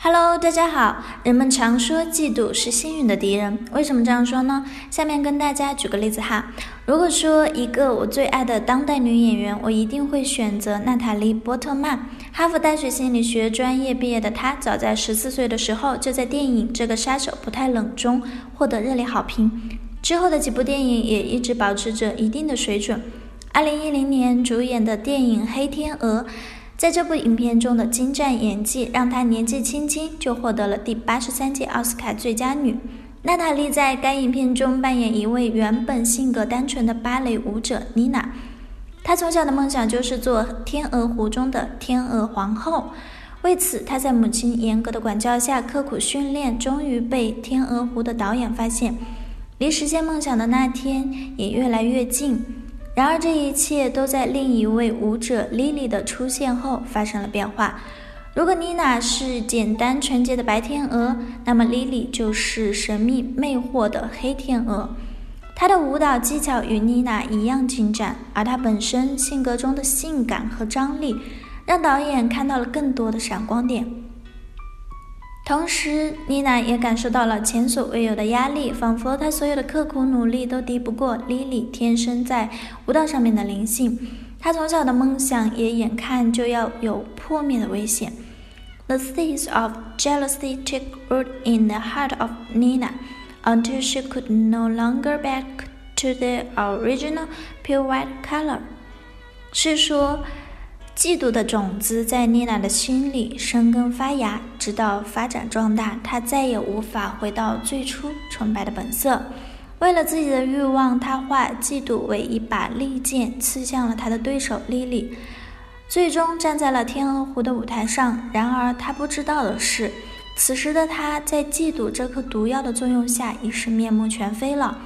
Hello，大家好。人们常说嫉妒是幸运的敌人，为什么这样说呢？下面跟大家举个例子哈。如果说一个我最爱的当代女演员，我一定会选择娜塔莉·波特曼。哈佛大学心理学专业毕业的她，早在十四岁的时候就在电影《这个杀手不太冷》中获得热烈好评，之后的几部电影也一直保持着一定的水准。二零一零年主演的电影《黑天鹅》。在这部影片中的精湛演技，让她年纪轻轻就获得了第八十三届奥斯卡最佳女。娜塔莉在该影片中扮演一位原本性格单纯的芭蕾舞者妮娜。她从小的梦想就是做《天鹅湖》中的天鹅皇后，为此她在母亲严格的管教下刻苦训练，终于被《天鹅湖》的导演发现，离实现梦想的那天也越来越近。然而，这一切都在另一位舞者莉莉的出现后发生了变化。如果妮娜是简单纯洁的白天鹅，那么莉莉就是神秘魅惑的黑天鹅。她的舞蹈技巧与妮娜一样精湛，而她本身性格中的性感和张力，让导演看到了更多的闪光点。同时，妮娜也感受到了前所未有的压力，仿佛她所有的刻苦努力都敌不过莉莉天生在舞蹈上面的灵性。她从小的梦想也眼看就要有破灭的危险。The seeds of jealousy took root in the heart of Nina until she could no longer back to the original pure white color。是说。嫉妒的种子在妮娜的心里生根发芽，直到发展壮大，她再也无法回到最初纯白的本色。为了自己的欲望，她化嫉妒为一把利剑，刺向了她的对手莉莉，最终站在了天鹅湖的舞台上。然而，她不知道的是，此时的她在嫉妒这颗毒药的作用下，已是面目全非了。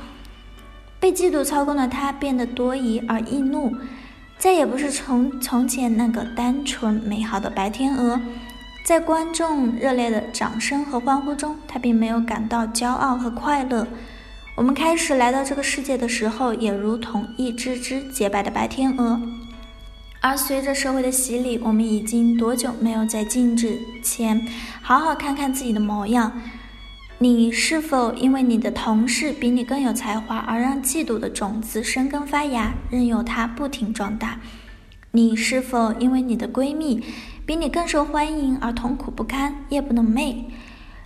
被嫉妒操控的她变得多疑而易怒。再也不是从从前那个单纯美好的白天鹅，在观众热烈的掌声和欢呼中，他并没有感到骄傲和快乐。我们开始来到这个世界的时候，也如同一只只洁白的白天鹅。而随着社会的洗礼，我们已经多久没有在镜子前好好看看自己的模样？你是否因为你的同事比你更有才华而让嫉妒的种子生根发芽，任由它不停壮大？你是否因为你的闺蜜比你更受欢迎而痛苦不堪，夜不能寐？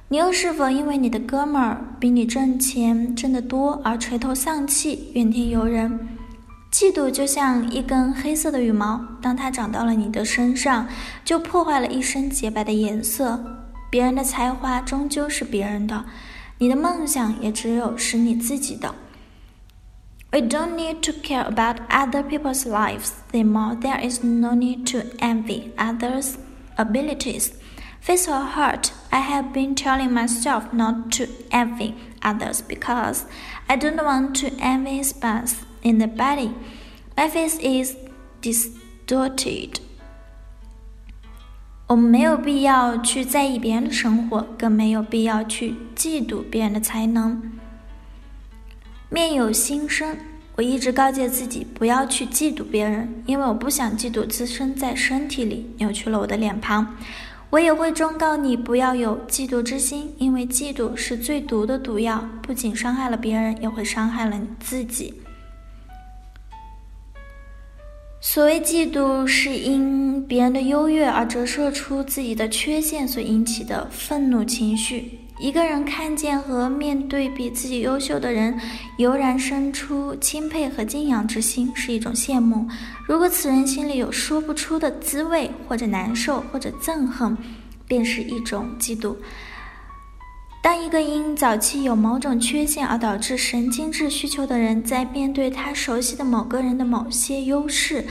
你又是否因为你的哥们儿比你挣钱挣得多而垂头丧气，怨天尤人？嫉妒就像一根黑色的羽毛，当它长到了你的身上，就破坏了一身洁白的颜色。别人的才华终究是别人的，你的梦想也只有是你自己的。We don't need to care about other people's lives anymore. There is no need to envy others' abilities. Face or heart, I have been telling myself not to envy others because I don't want to envy spots in the body. My face is distorted. 我们没有必要去在意别人的生活，更没有必要去嫉妒别人的才能。面有心生，我一直告诫自己不要去嫉妒别人，因为我不想嫉妒滋生在身体里，扭曲了我的脸庞。我也会忠告你不要有嫉妒之心，因为嫉妒是最毒的毒药，不仅伤害了别人，也会伤害了你自己。所谓嫉妒，是因别人的优越而折射出自己的缺陷所引起的愤怒情绪。一个人看见和面对比自己优秀的人，油然生出钦佩和敬仰之心，是一种羡慕。如果此人心里有说不出的滋味，或者难受，或者憎恨，便是一种嫉妒。当一个因早期有某种缺陷而导致神经质需求的人，在面对他熟悉的某个人的某些优势，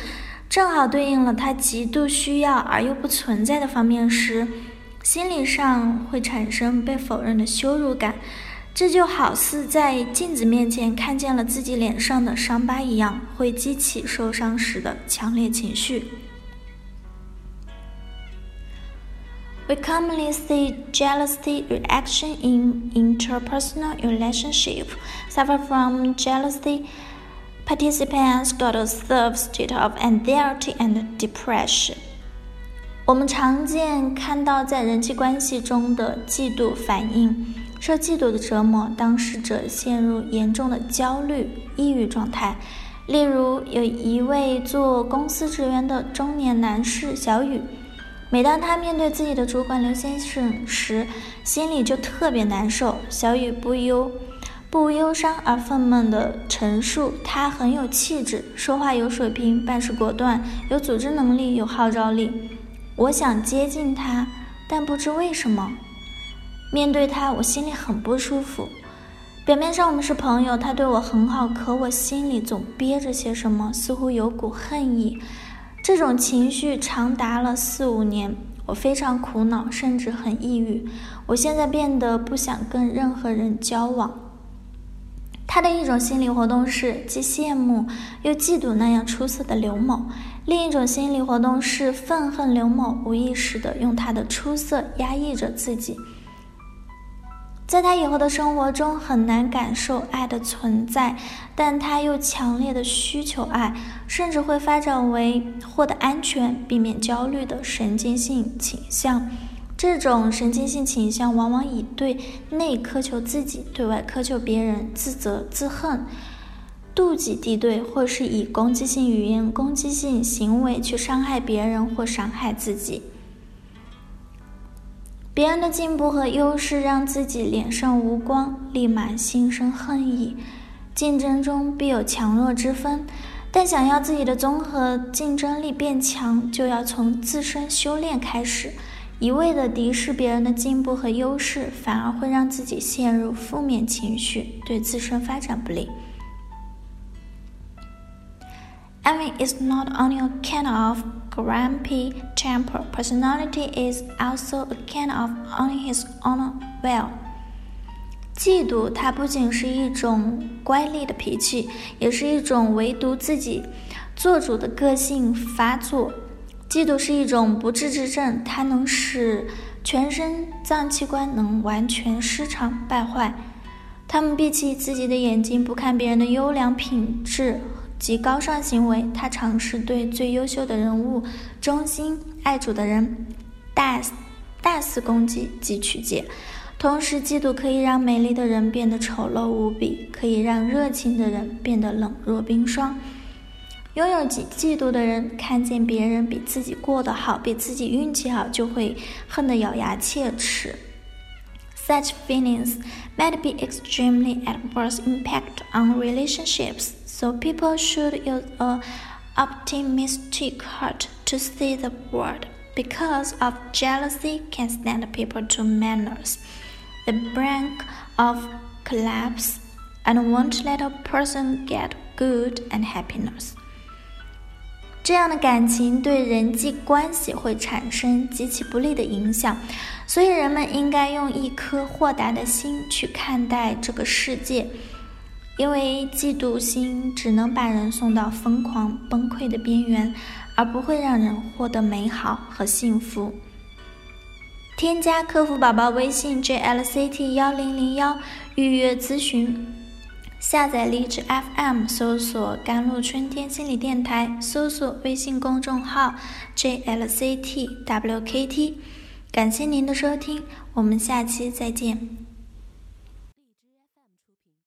正好对应了他极度需要而又不存在的方面时，心理上会产生被否认的羞辱感，这就好似在镜子面前看见了自己脸上的伤疤一样，会激起受伤时的强烈情绪。We commonly see jealousy reaction in interpersonal relationship. Suffer from jealousy, participants got a serve state of anxiety and depression. 我们常见看到在人际关系中的嫉妒反应，受嫉妒的折磨，当事者陷入严重的焦虑、抑郁状态。例如，有一位做公司职员的中年男士小雨。 每当他面对自己的主管刘先生时，心里就特别难受。小雨不忧不忧伤而愤懑地陈述：“他很有气质，说话有水平，办事果断，有组织能力，有号召力。我想接近他，但不知为什么，面对他，我心里很不舒服。表面上我们是朋友，他对我很好，可我心里总憋着些什么，似乎有股恨意。”这种情绪长达了四五年，我非常苦恼，甚至很抑郁。我现在变得不想跟任何人交往。他的一种心理活动是既羡慕又嫉妒那样出色的刘某，另一种心理活动是愤恨刘某无意识的用他的出色压抑着自己。在他以后的生活中很难感受爱的存在，但他又强烈的需求爱，甚至会发展为获得安全、避免焦虑的神经性倾向。这种神经性倾向往往以对内苛求自己、对外苛求别人、自责、自恨、妒忌、敌对，或是以攻击性语言、攻击性行为去伤害别人或伤害自己。别人的进步和优势让自己脸上无光，立马心生恨意。竞争中必有强弱之分，但想要自己的综合竞争力变强，就要从自身修炼开始。一味的敌视别人的进步和优势，反而会让自己陷入负面情绪，对自身发展不利。Envy is not on your kind of grumpy temper. Personality is also a kind of on his own will. 嫉妒，它不仅是一种乖戾的脾气，也是一种唯独自己做主的个性发作。嫉妒是一种不治之症，它能使全身脏器官能完全失常败坏。他们闭起自己的眼睛，不看别人的优良品质。及高尚行为，他尝试对最优秀的人物、忠心爱主的人大大肆攻击及曲解。同时，嫉妒可以让美丽的人变得丑陋无比，可以让热情的人变得冷若冰霜。拥有嫉嫉妒的人，看见别人比自己过得好，比自己运气好，就会恨得咬牙切齿。Such feelings might be extremely adverse impact on relationships. So people should use a optimistic heart to see the world. Because of jealousy can stand people to manners, the brink of collapse, and won't let a person get good and happiness. 这样的感情对人际关系会产生极其不利的影响，所以人们应该用一颗豁达的心去看待这个世界。因为嫉妒心只能把人送到疯狂崩溃的边缘，而不会让人获得美好和幸福。添加客服宝宝微信 jlct 幺零零幺预约咨询，下载荔枝 FM 搜索“甘露春天心理电台”，搜索微信公众号 jlctwkt。感谢您的收听，我们下期再见。